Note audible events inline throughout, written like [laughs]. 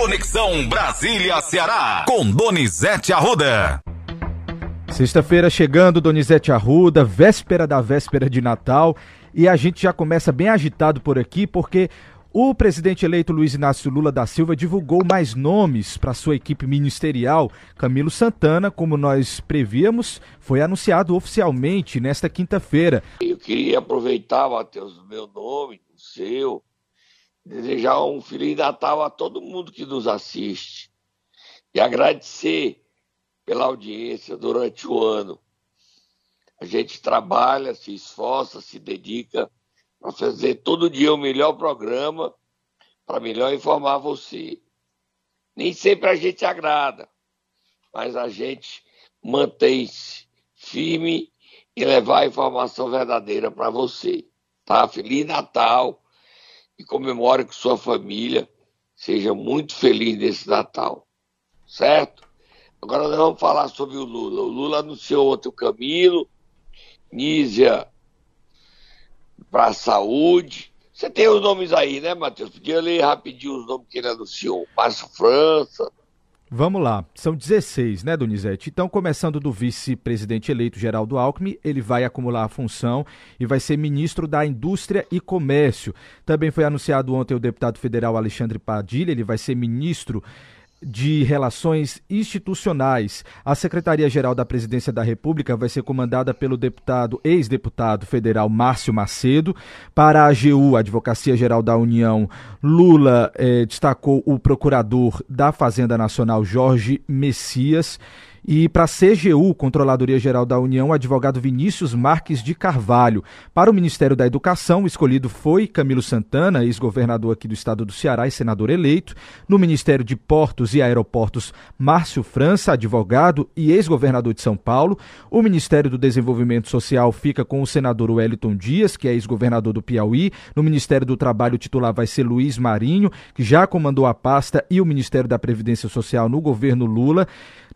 Conexão Brasília-Ceará, com Donizete Arruda. Sexta-feira chegando, Donizete Arruda, véspera da véspera de Natal, e a gente já começa bem agitado por aqui, porque o presidente eleito Luiz Inácio Lula da Silva divulgou mais nomes para sua equipe ministerial. Camilo Santana, como nós prevíamos, foi anunciado oficialmente nesta quinta-feira. Eu queria aproveitar, Matheus, o meu nome, o seu, desejar um Feliz Natal a todo mundo que nos assiste e agradecer pela audiência durante o ano. A gente trabalha, se esforça, se dedica para fazer todo dia o melhor programa, para melhor informar você. Nem sempre a gente agrada, mas a gente mantém-se firme e levar a informação verdadeira para você. Tá? Feliz Natal! E comemore com sua família. Seja muito feliz nesse Natal. Certo? Agora nós vamos falar sobre o Lula. O Lula anunciou outro Camilo, Nízia para a saúde. Você tem os nomes aí, né, Matheus? Podia ler rapidinho os nomes que ele anunciou. Márcio França, Vamos lá, são 16, né, Donizete? Então, começando do vice-presidente eleito Geraldo Alckmin, ele vai acumular a função e vai ser ministro da Indústria e Comércio. Também foi anunciado ontem o deputado federal Alexandre Padilha, ele vai ser ministro de Relações Institucionais. A Secretaria-Geral da Presidência da República vai ser comandada pelo deputado, ex-deputado federal Márcio Macedo. Para a AGU, Advocacia Geral da União, Lula eh, destacou o procurador da Fazenda Nacional, Jorge Messias. E para a CGU, Controladoria Geral da União, advogado Vinícius Marques de Carvalho. Para o Ministério da Educação, escolhido foi Camilo Santana, ex-governador aqui do estado do Ceará e senador eleito. No Ministério de Portos e Aeroportos, Márcio França, advogado e ex-governador de São Paulo. O Ministério do Desenvolvimento Social fica com o senador Wellington Dias, que é ex-governador do Piauí. No Ministério do Trabalho, o titular vai ser Luiz Marinho, que já comandou a pasta, e o Ministério da Previdência Social no governo Lula.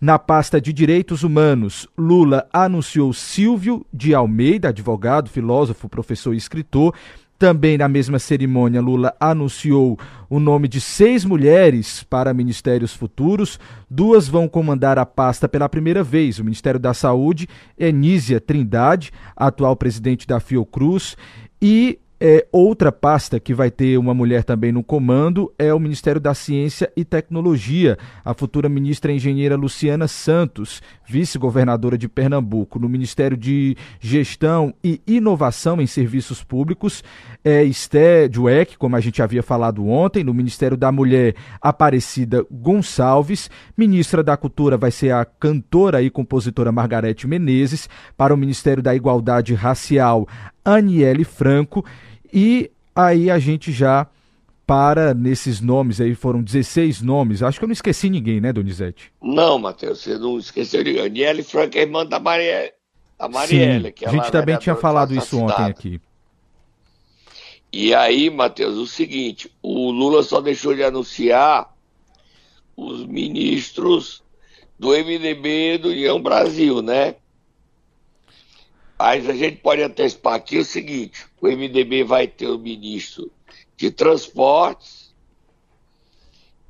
Na pasta de Direitos Humanos, Lula anunciou Silvio de Almeida, advogado, filósofo, professor e escritor. Também na mesma cerimônia, Lula anunciou o nome de seis mulheres para ministérios futuros. Duas vão comandar a pasta pela primeira vez: o Ministério da Saúde, Enísia Trindade, atual presidente da Fiocruz, e é, outra pasta que vai ter uma mulher também no comando é o Ministério da Ciência e Tecnologia. A futura ministra engenheira Luciana Santos, vice-governadora de Pernambuco. No Ministério de Gestão e Inovação em Serviços Públicos é Esté Dweck, como a gente havia falado ontem. No Ministério da Mulher, Aparecida Gonçalves. Ministra da Cultura vai ser a cantora e compositora Margarete Menezes. Para o Ministério da Igualdade Racial, Aniele Franco. E aí a gente já para nesses nomes aí, foram 16 nomes. Acho que eu não esqueci ninguém, né, Donizete? Não, Matheus, você não esqueceu ninguém. Aniele Franco é irmã da Marielle. A Marielle, Sim, que a gente também tinha falado isso ontem aqui. E aí, Matheus, o seguinte, o Lula só deixou de anunciar os ministros do MDB do União Brasil, né? Mas a gente pode antecipar aqui o seguinte: o MDB vai ter o ministro de transportes,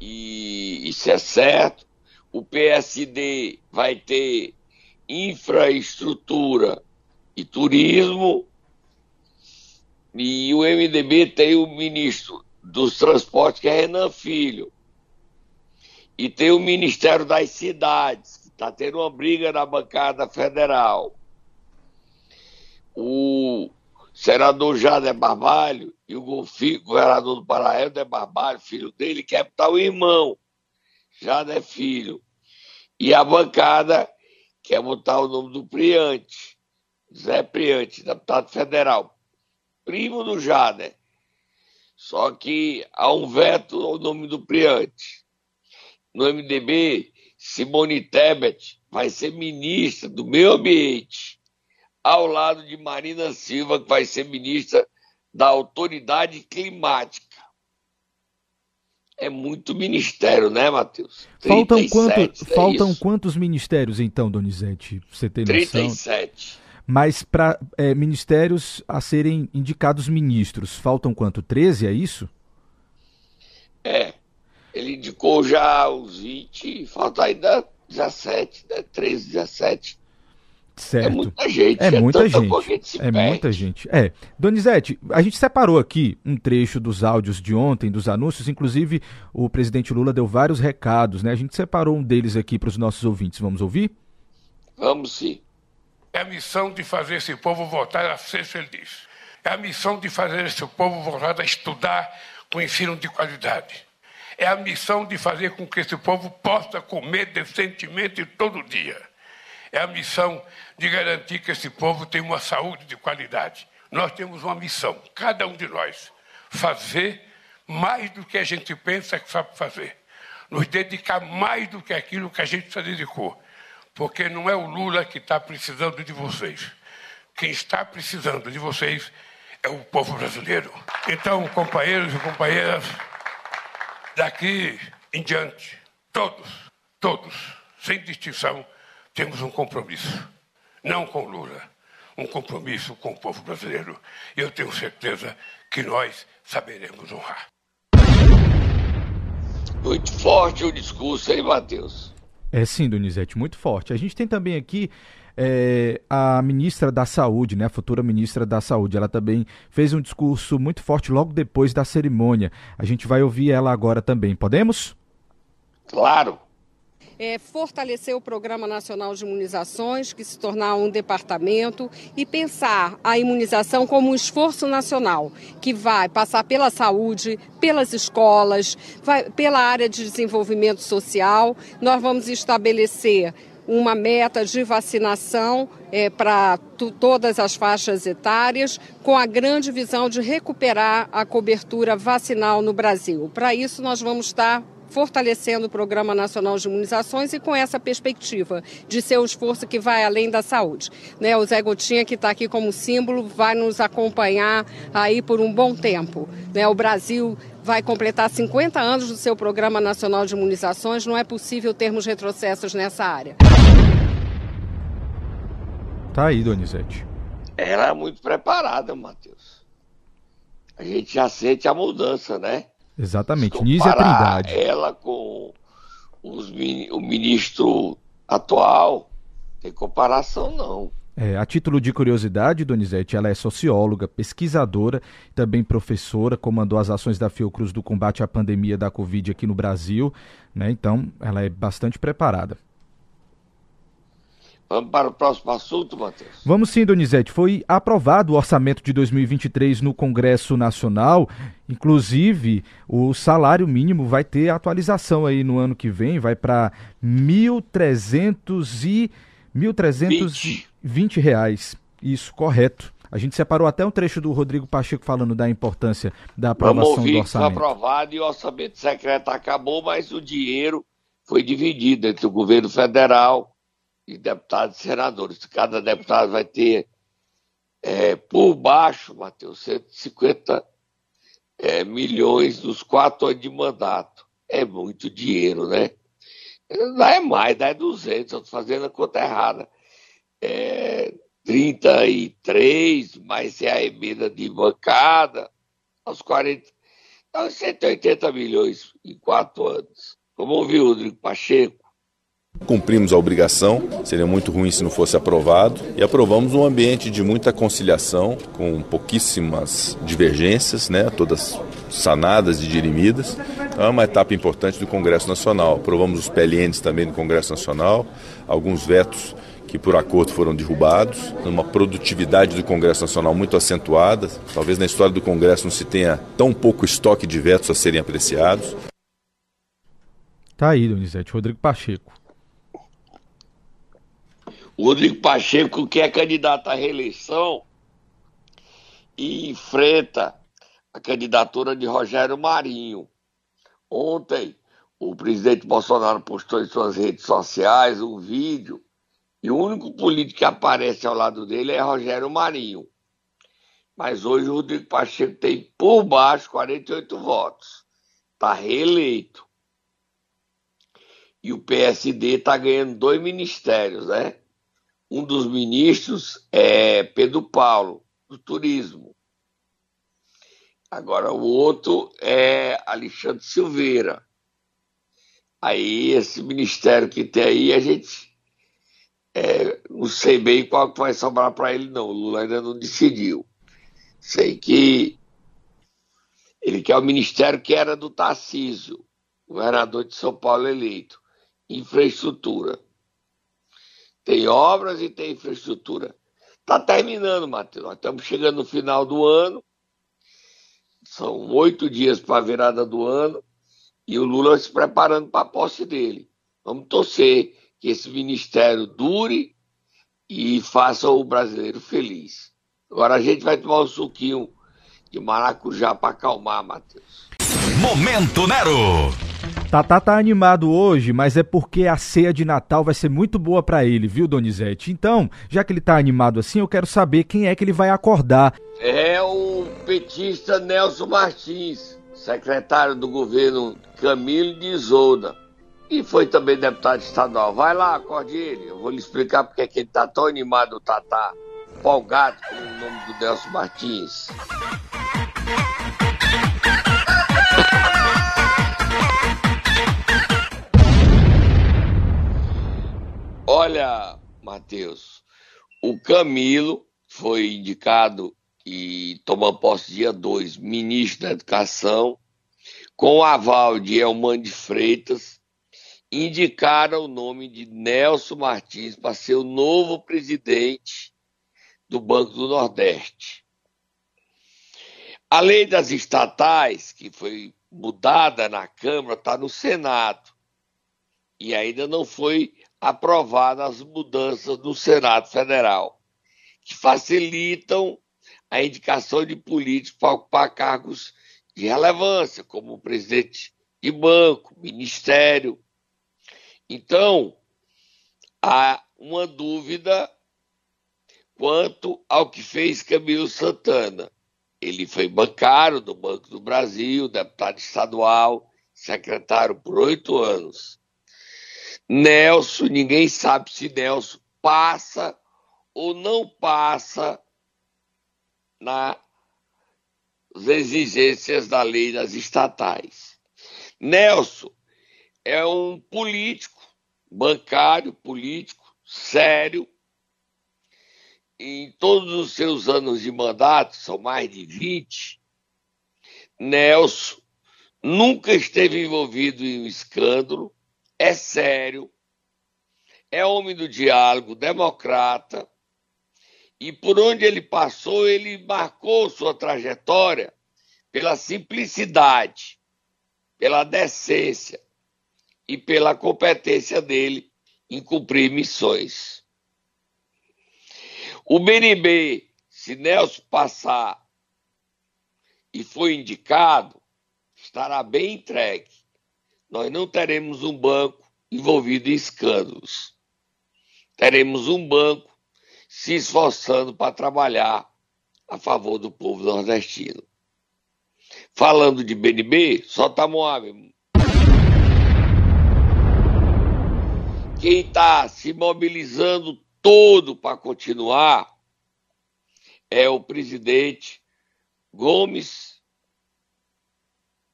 e isso é certo. O PSD vai ter infraestrutura e turismo, e o MDB tem o ministro dos transportes, que é Renan Filho. E tem o Ministério das Cidades, que está tendo uma briga na bancada federal o senador Jader Barbalho e o governador do Pará, Helder Barbalho, filho dele, quer botar o irmão, Jader Filho. E a bancada quer botar o nome do Priante, Zé Priante, deputado federal, primo do Jader. Só que há um veto ao nome do Priante. No MDB, Simone Tebet vai ser ministra do meio ambiente ao lado de Marina Silva, que vai ser ministra da Autoridade Climática. É muito ministério, né, Matheus? Faltam, quanto, é faltam quantos ministérios, então, Donizete? Você tem noção? 37. Mas para é, ministérios a serem indicados ministros, faltam quanto? 13, é isso? É. Ele indicou já os 20, falta ainda 17, né? 13, 17. Certo. É muita gente. É, é muita gente. é perde. muita gente. É. Donizete, a gente separou aqui um trecho dos áudios de ontem, dos anúncios. Inclusive, o presidente Lula deu vários recados, né? A gente separou um deles aqui para os nossos ouvintes. Vamos ouvir? Vamos sim. É a missão de fazer esse povo voltar a ser feliz. É a missão de fazer esse povo voltar a estudar com ensino de qualidade. É a missão de fazer com que esse povo possa comer decentemente todo dia. É a missão de garantir que esse povo tenha uma saúde de qualidade. Nós temos uma missão, cada um de nós, fazer mais do que a gente pensa que sabe fazer. Nos dedicar mais do que aquilo que a gente se dedicou. Porque não é o Lula que está precisando de vocês. Quem está precisando de vocês é o povo brasileiro. Então, companheiros e companheiras, daqui em diante, todos, todos, sem distinção, temos um compromisso. Não com Lula, um compromisso com o povo brasileiro. E eu tenho certeza que nós saberemos honrar. Muito forte o discurso, hein, Matheus? É sim, Donizete, muito forte. A gente tem também aqui é, a ministra da Saúde, né, a futura ministra da Saúde, ela também fez um discurso muito forte logo depois da cerimônia. A gente vai ouvir ela agora também. Podemos? Claro. É, fortalecer o Programa Nacional de Imunizações, que se tornar um departamento, e pensar a imunização como um esforço nacional, que vai passar pela saúde, pelas escolas, vai, pela área de desenvolvimento social. Nós vamos estabelecer uma meta de vacinação é, para todas as faixas etárias, com a grande visão de recuperar a cobertura vacinal no Brasil. Para isso, nós vamos estar fortalecendo o Programa Nacional de Imunizações e com essa perspectiva de ser um esforço que vai além da saúde. Né, o Zé Gotinha, que está aqui como símbolo, vai nos acompanhar aí por um bom tempo. Né, o Brasil vai completar 50 anos do seu Programa Nacional de Imunizações, não é possível termos retrocessos nessa área. Tá aí, Donizete. Ela é muito preparada, Matheus. A gente já sente a mudança, né? Exatamente, Nízia Trindade. Ela com os, o ministro atual, tem comparação não. É, a título de curiosidade, Donizete, ela é socióloga, pesquisadora, também professora, comandou as ações da Fiocruz do combate à pandemia da Covid aqui no Brasil, né? Então, ela é bastante preparada. Vamos para o próximo assunto, Matheus? Vamos sim, Donizete. Foi aprovado o orçamento de 2023 no Congresso Nacional. Inclusive, o salário mínimo vai ter atualização aí no ano que vem, vai para 1.300 e 1.320 reais. Isso, correto. A gente separou até um trecho do Rodrigo Pacheco falando da importância da aprovação ouvir do orçamento. Foi aprovado e o orçamento secreto acabou, mas o dinheiro foi dividido entre o governo federal de deputados e senadores. Cada deputado vai ter, é, por baixo, Matheus, 150 é, milhões nos quatro anos de mandato. É muito dinheiro, né? Não é mais, dá é 200, estou fazendo a conta errada. É 33, mais é a emenda de bancada, aos 40, aos 180 milhões em quatro anos. Vamos ouvir o Rodrigo Pacheco. Cumprimos a obrigação, seria muito ruim se não fosse aprovado, e aprovamos um ambiente de muita conciliação, com pouquíssimas divergências, né, todas sanadas e dirimidas. É uma etapa importante do Congresso Nacional. Aprovamos os PLNs também do Congresso Nacional, alguns vetos que por acordo foram derrubados, uma produtividade do Congresso Nacional muito acentuada. Talvez na história do Congresso não se tenha tão pouco estoque de vetos a serem apreciados. Tá aí, Donizete, Rodrigo Pacheco. Rodrigo Pacheco, que é candidato à reeleição, e enfrenta a candidatura de Rogério Marinho. Ontem, o presidente Bolsonaro postou em suas redes sociais um vídeo e o único político que aparece ao lado dele é Rogério Marinho. Mas hoje o Rodrigo Pacheco tem por baixo 48 votos. Está reeleito. E o PSD está ganhando dois ministérios, né? Um dos ministros é Pedro Paulo, do Turismo. Agora, o outro é Alexandre Silveira, Aí esse ministério que tem aí, a gente é, não sei bem qual que vai sobrar para ele, não. O Lula ainda não decidiu. Sei que ele quer o ministério que era do Tarcísio, governador de São Paulo eleito. Infraestrutura. Tem obras e tem infraestrutura. Está terminando, Matheus. Nós estamos chegando no final do ano. São oito dias para a virada do ano. E o Lula se preparando para a posse dele. Vamos torcer que esse ministério dure e faça o brasileiro feliz. Agora a gente vai tomar um suquinho de maracujá para acalmar, Matheus. Momento Nero! Tatá tá animado hoje, mas é porque a ceia de Natal vai ser muito boa para ele, viu, Donizete? Então, já que ele tá animado assim, eu quero saber quem é que ele vai acordar. É o petista Nelson Martins, secretário do governo Camilo de Isolda. E foi também deputado estadual. Vai lá, acorde ele. Eu vou lhe explicar porque é que ele tá tão animado, o Tatá, empolgado com o nome do Nelson Martins. Olha, Matheus, o Camilo foi indicado e toma posse dia 2, ministro da Educação, com o aval de Elman de Freitas, indicaram o nome de Nelson Martins para ser o novo presidente do Banco do Nordeste. A lei das estatais, que foi mudada na Câmara, está no Senado e ainda não foi aprovada as mudanças no Senado Federal, que facilitam a indicação de políticos para ocupar cargos de relevância, como presidente de banco, ministério. Então, há uma dúvida quanto ao que fez Camilo Santana. Ele foi bancário do Banco do Brasil, deputado estadual, secretário por oito anos. Nelson, ninguém sabe se Nelson passa ou não passa nas exigências da lei das estatais. Nelson é um político, bancário, político, sério, em todos os seus anos de mandato, são mais de 20, Nelson nunca esteve envolvido em um escândalo, é sério, é homem do diálogo, democrata, e por onde ele passou, ele marcou sua trajetória pela simplicidade, pela decência e pela competência dele em cumprir missões. O BNB, se Nelson passar e for indicado, estará bem entregue. Nós não teremos um banco envolvido em escândalos. Teremos um banco se esforçando para trabalhar a favor do povo nordestino. Falando de BNB, solta Moab. Quem está se mobilizando todo para continuar é o presidente Gomes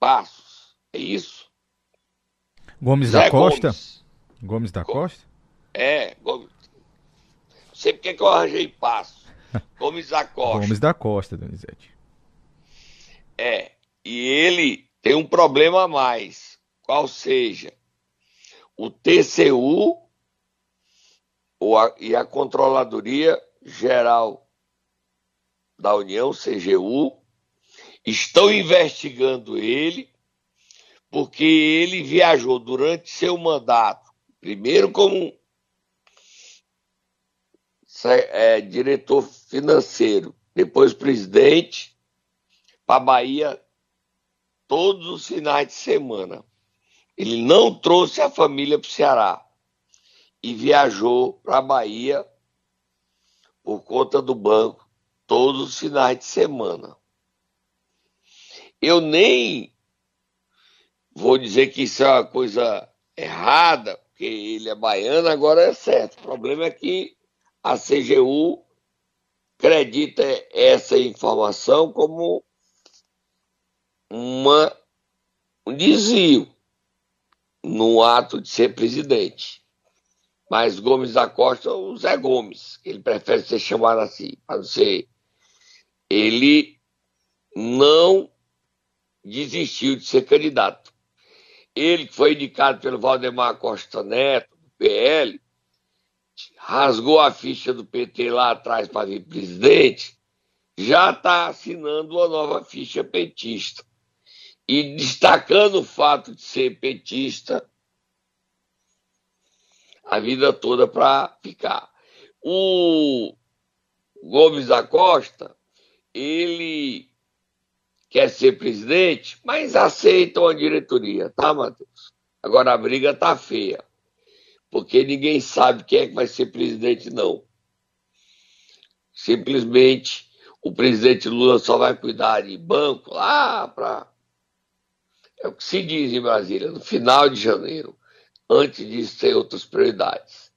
Passos. É isso? Gomes Zé da Costa? Gomes, Gomes da Costa? É, Gomes. Não sei porque que eu arranjei Passos. [laughs] Gomes da Costa. Gomes da Costa, Donizete. É, e ele tem um problema a mais, qual seja, o TCU e a Controladoria Geral da União, CGU, estão investigando ele porque ele viajou durante seu mandato, primeiro como é, diretor financeiro, depois presidente, para a Bahia todos os finais de semana. Ele não trouxe a família para o Ceará e viajou para a Bahia por conta do banco todos os finais de semana. Eu nem vou dizer que isso é uma coisa errada, porque ele é baiano, agora é certo. O problema é que a CGU acredita essa informação como uma, um desvio. no ato de ser presidente. Mas Gomes da Costa, o Zé Gomes, ele prefere ser chamado assim, para ser. Ele não desistiu de ser candidato. Ele que foi indicado pelo Valdemar Costa Neto, do PL, rasgou a ficha do PT lá atrás para vir presidente, já está assinando uma nova ficha petista. E destacando o fato de ser petista a vida toda para ficar. O Gomes da Costa, ele quer ser presidente, mas aceita uma diretoria, tá, Matheus? Agora a briga tá feia, porque ninguém sabe quem é que vai ser presidente, não. Simplesmente o presidente Lula só vai cuidar de banco lá para. É o que se diz em Brasília, no final de janeiro. Antes disso, tem outras prioridades.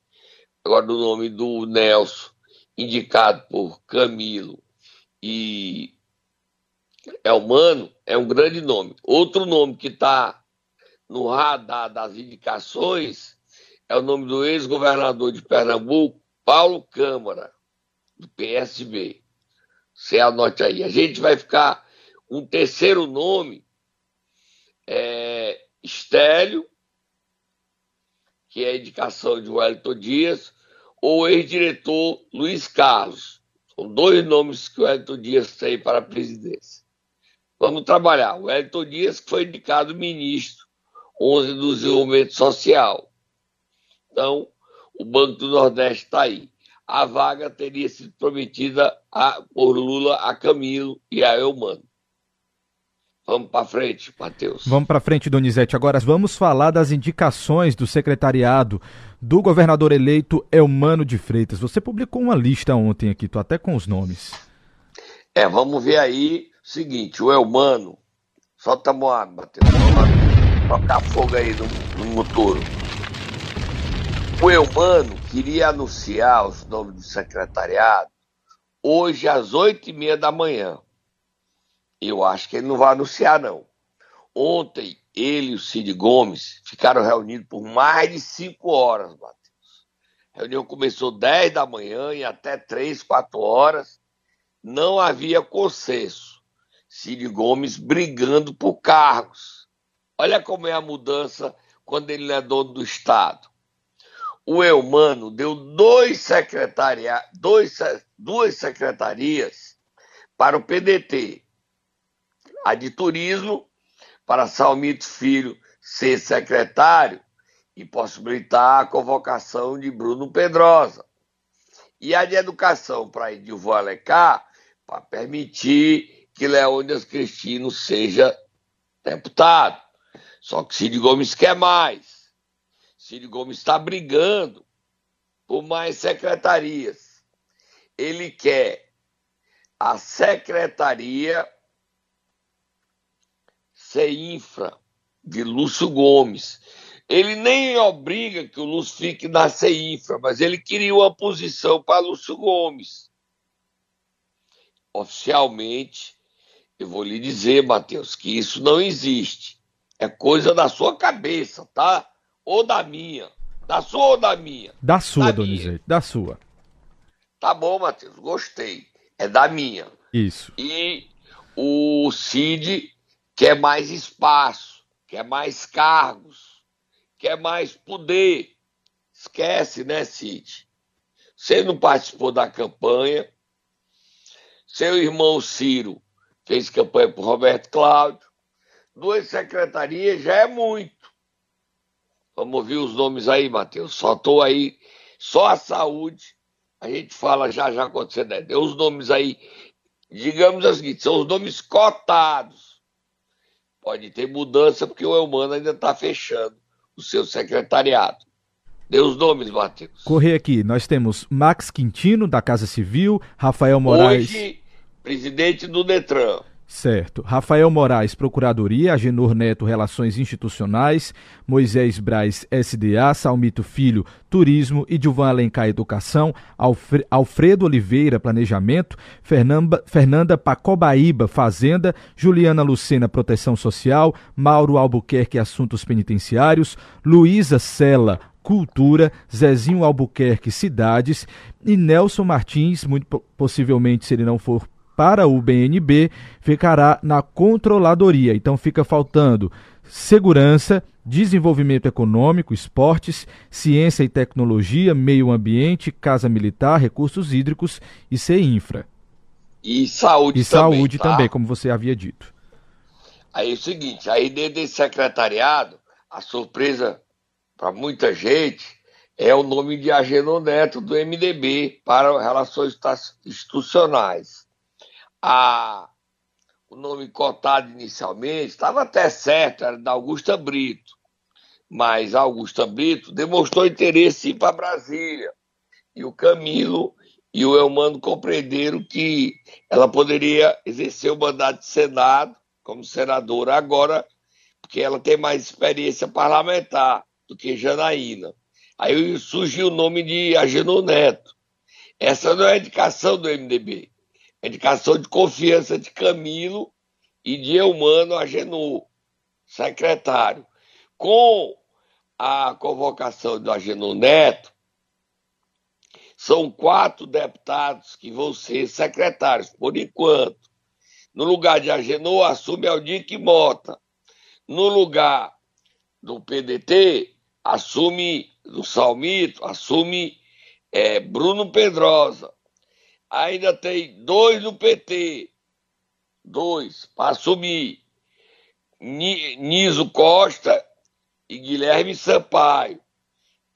Agora, o nome do Nelson, indicado por Camilo e Elmano, é um grande nome. Outro nome que está no radar das indicações é o nome do ex-governador de Pernambuco, Paulo Câmara, do PSB. Você anote aí. A gente vai ficar um terceiro nome, é, Estélio, que é a indicação de Wellington Dias, ou ex-diretor Luiz Carlos. São dois nomes que o Wellington Dias tem para a presidência. Vamos trabalhar. O Wellington Dias foi indicado ministro 11 do Desenvolvimento Social. Então, o Banco do Nordeste está aí. A vaga teria sido prometida a, por Lula a Camilo e a Elmano. Vamos para frente, Matheus. Vamos para frente, Donizete. Agora vamos falar das indicações do secretariado do governador eleito Elmano de Freitas. Você publicou uma lista ontem aqui, tô até com os nomes. É, vamos ver aí seguinte, o Elmano, solta a moada. Vamos tocar fogo aí no, no motor. O Elmano queria anunciar os nomes do secretariado hoje às oito e meia da manhã. Eu acho que ele não vai anunciar, não. Ontem, ele e o Cid Gomes ficaram reunidos por mais de cinco horas, Matheus. A reunião começou 10 da manhã e até 3, 4 horas. Não havia consenso. Cid Gomes brigando por cargos. Olha como é a mudança quando ele é dono do Estado. O Elmano deu dois secretaria, dois, duas secretarias para o PDT a de turismo, para Salmito Filho ser secretário e possibilitar a convocação de Bruno Pedrosa. E a de educação para Edilvô Alecá, para permitir que Leônidas Cristino seja deputado. Só que Cid Gomes quer mais. Cid Gomes está brigando por mais secretarias. Ele quer a secretaria CEINFRA, de Lúcio Gomes. Ele nem obriga que o Lúcio fique na CEINFRA, mas ele queria uma posição para Lúcio Gomes. Oficialmente, eu vou lhe dizer, Matheus, que isso não existe. É coisa da sua cabeça, tá? Ou da minha. Da sua ou da minha? Da sua, da Donizete, da sua. Tá bom, Matheus, gostei. É da minha. Isso. E o Cid quer mais espaço, quer mais cargos, quer mais poder. Esquece, né, Cid? Você não participou da campanha. Seu irmão Ciro fez campanha por Roberto Cláudio. Duas secretarias já é muito. Vamos ouvir os nomes aí, Matheus. Só estou aí, só a saúde. A gente fala já já quando você der. Deu os nomes aí, digamos assim, são os nomes cotados Pode ter mudança porque o Elmano ainda está fechando o seu secretariado. Dê os nomes, Matheus. Correr aqui, nós temos Max Quintino, da Casa Civil, Rafael Moraes. Hoje, presidente do Detran. Certo. Rafael Moraes, Procuradoria, Agenor Neto, Relações Institucionais, Moisés Braz, SDA, Salmito Filho, Turismo e Dilvan Alencar, Educação, Alfre Alfredo Oliveira, Planejamento, Fernanda, Fernanda Pacobaíba, Fazenda, Juliana Lucena, Proteção Social, Mauro Albuquerque, Assuntos Penitenciários, Luísa Sela, Cultura, Zezinho Albuquerque, Cidades e Nelson Martins, muito possivelmente, se ele não for para o BNB ficará na controladoria. Então fica faltando segurança, desenvolvimento econômico, esportes, ciência e tecnologia, meio ambiente, casa militar, recursos hídricos e CINFRA. E saúde e também. saúde tá? também, como você havia dito. Aí é o seguinte, aí dentro desse secretariado, a surpresa para muita gente é o nome de Agenor Neto do MDB para relações institucionais a, o nome cotado inicialmente estava até certo, era da Augusta Brito. Mas Augusta Brito demonstrou interesse em ir para Brasília. E o Camilo e o Elmano compreenderam que ela poderia exercer o mandato de Senado como senadora agora, porque ela tem mais experiência parlamentar do que Janaína. Aí surgiu o nome de Agenor Neto. Essa não é a indicação do MDB indicação de confiança de Camilo e de Eumano Agenor, secretário. Com a convocação do Agenor Neto, são quatro deputados que vão ser secretários, por enquanto. No lugar de Agenor, assume Aldir Mota. No lugar do PDT, assume, do Salmito, assume é, Bruno Pedrosa ainda tem dois no PT. Dois, para assumir. Niso Costa e Guilherme Sampaio.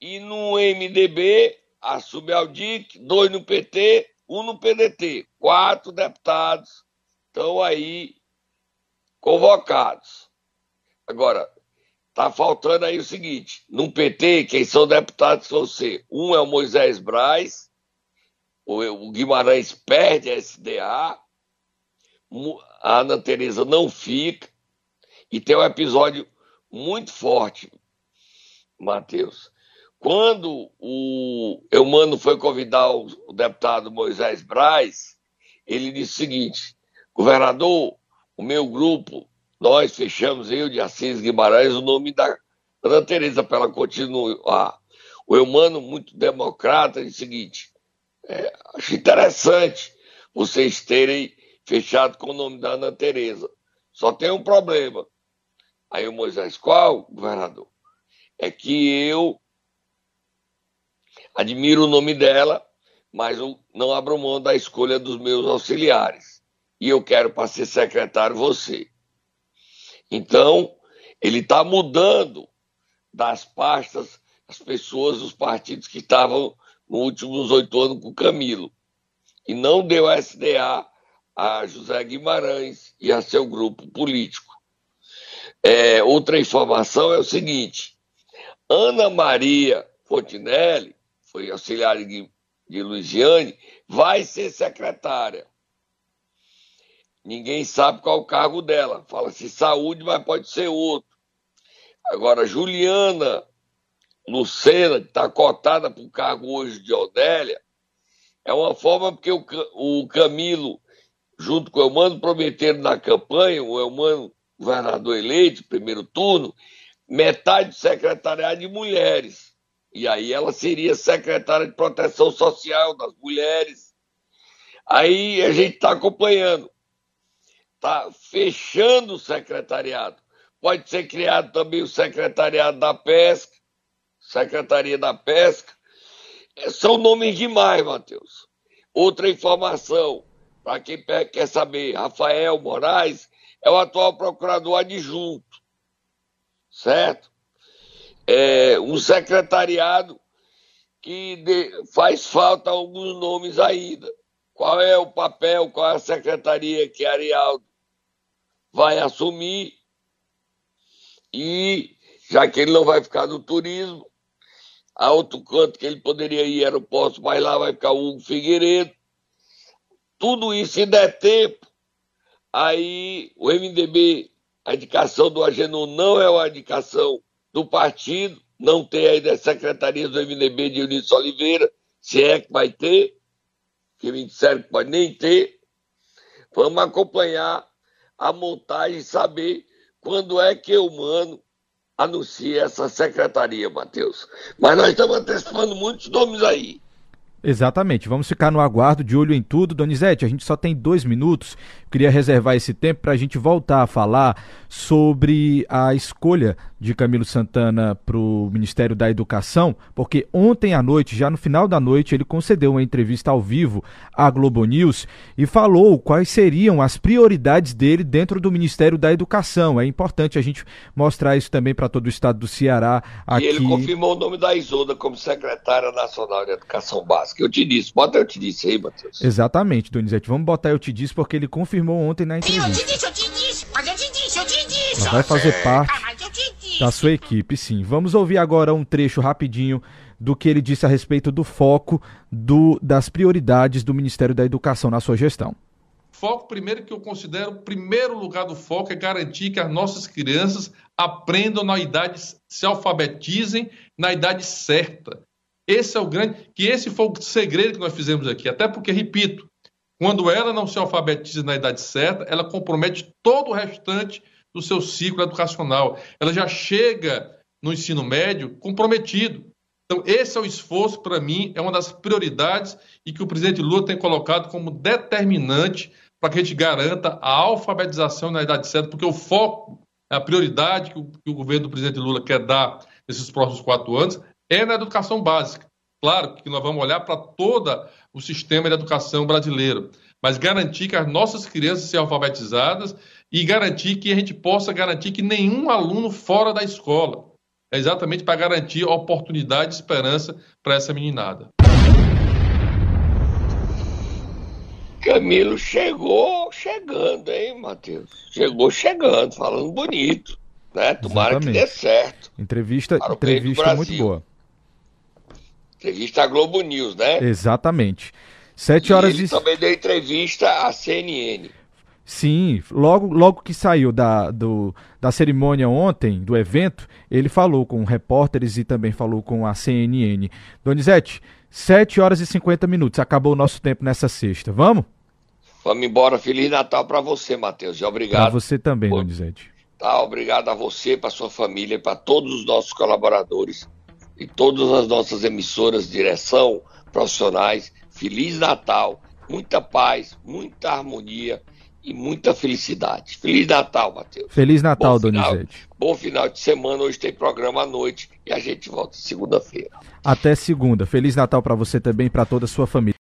E no MDB, assume Aldic, dois no PT, um no PDT. Quatro deputados estão aí convocados. Agora, tá faltando aí o seguinte: no PT, quem são deputados vão ser: um é o Moisés Braz, o Guimarães perde a SDA, a Ana Tereza não fica, e tem um episódio muito forte, Matheus. Quando o Eumano foi convidar o, o deputado Moisés Braz, ele disse o seguinte: governador, o meu grupo, nós fechamos, eu de Assis Guimarães, o nome da Ana Tereza para ela continuar. O Eumano, muito democrata, disse o seguinte: é, acho interessante vocês terem fechado com o nome da Ana Tereza. Só tem um problema. Aí o Moisés, qual, governador? É que eu admiro o nome dela, mas não abro mão da escolha dos meus auxiliares. E eu quero para ser secretário você. Então, ele está mudando das pastas as pessoas, os partidos que estavam nos últimos oito anos com o Camilo. E não deu SDA a José Guimarães e a seu grupo político. É, outra informação é o seguinte: Ana Maria Fontinelli, foi auxiliar de, de vai ser secretária. Ninguém sabe qual é o cargo dela. Fala-se saúde, mas pode ser outro. Agora, Juliana Lucena, que está cotada para o cargo hoje de Odélia, é uma forma porque o, o Camilo, junto com o Elmano, prometeram na campanha, o Elmano, governador eleito, primeiro turno, metade do secretariado de mulheres. E aí ela seria secretária de proteção social das mulheres. Aí a gente está acompanhando. Está fechando o secretariado. Pode ser criado também o secretariado da pesca Secretaria da Pesca. É, são nomes demais, Matheus. Outra informação, para quem quer saber, Rafael Moraes é o atual procurador adjunto, certo? É um secretariado que de, faz falta alguns nomes ainda. Qual é o papel, qual é a secretaria que Arialdo vai assumir? E já que ele não vai ficar no turismo, a outro canto que ele poderia ir era o posto, mas lá vai ficar o Hugo Figueiredo. Tudo isso, se der tempo, Aí o MDB, a indicação do Agenor não é uma indicação do partido, não tem aí das secretarias do MDB de Eunice Oliveira, se é que vai ter, que me disseram que pode nem ter. Vamos acompanhar a montagem e saber quando é que o Mano anuncia essa secretaria, Matheus. Mas nós estamos antecipando muitos nomes aí. Exatamente. Vamos ficar no aguardo, de olho em tudo. Donizete, a gente só tem dois minutos. Queria reservar esse tempo para a gente voltar a falar sobre a escolha de Camilo Santana para o Ministério da Educação, porque ontem à noite, já no final da noite, ele concedeu uma entrevista ao vivo à Globo News e falou quais seriam as prioridades dele dentro do Ministério da Educação. É importante a gente mostrar isso também para todo o estado do Ceará. Aqui. E ele confirmou o nome da Isolda como secretária nacional de Educação Básica. Eu te disse, bota eu te disse aí, Matheus. Exatamente, Donizete. Vamos botar eu te disse porque ele confirmou ontem na entrevista. Eu te disse, eu te disse, mas eu te disse, eu te disse. Ela vai fazer parte Ah, mas eu te disse. da sua equipe, sim. Vamos ouvir agora um trecho rapidinho do que ele disse a respeito do foco do, das prioridades do Ministério da Educação na sua gestão. Foco, primeiro, que eu considero, o primeiro lugar do foco é garantir que as nossas crianças aprendam na idade, se alfabetizem na idade certa. Esse é o grande, que esse foi o segredo que nós fizemos aqui. Até porque, repito, quando ela não se alfabetiza na idade certa, ela compromete todo o restante do seu ciclo educacional. Ela já chega no ensino médio comprometido. Então, esse é o esforço, para mim, é uma das prioridades e que o presidente Lula tem colocado como determinante para que a gente garanta a alfabetização na idade certa, porque o foco, a prioridade que o, que o governo do presidente Lula quer dar nesses próximos quatro anos é na educação básica. Claro que nós vamos olhar para todo o sistema de educação brasileiro, mas garantir que as nossas crianças sejam alfabetizadas e garantir que a gente possa garantir que nenhum aluno fora da escola. É exatamente para garantir oportunidade e esperança para essa meninada. Camilo chegou chegando, hein, Matheus? Chegou chegando, falando bonito. Né? Tomara Exatamente. que dê certo. Entrevista, entrevista muito boa. Entrevista à Globo News, né? Exatamente. Sete E horas ele e... também deu entrevista à CNN. Sim, logo, logo que saiu da, do, da cerimônia ontem, do evento, ele falou com repórteres e também falou com a CNN. Donizete, 7 horas e 50 minutos. Acabou o nosso tempo nessa sexta. Vamos? Vamos embora. Feliz Natal para você, Matheus. E Para obrigado. você também, Pô. Donizete. Tá? Obrigado a você, para sua família, para todos os nossos colaboradores e todas as nossas emissoras, direção, profissionais. Feliz Natal, muita paz, muita harmonia e muita felicidade. Feliz Natal, Matheus. Feliz Natal, Bom final. Donizete. Bom final de semana. Hoje tem programa à noite e a gente volta segunda-feira. Até segunda. Feliz Natal para você também e para toda a sua família.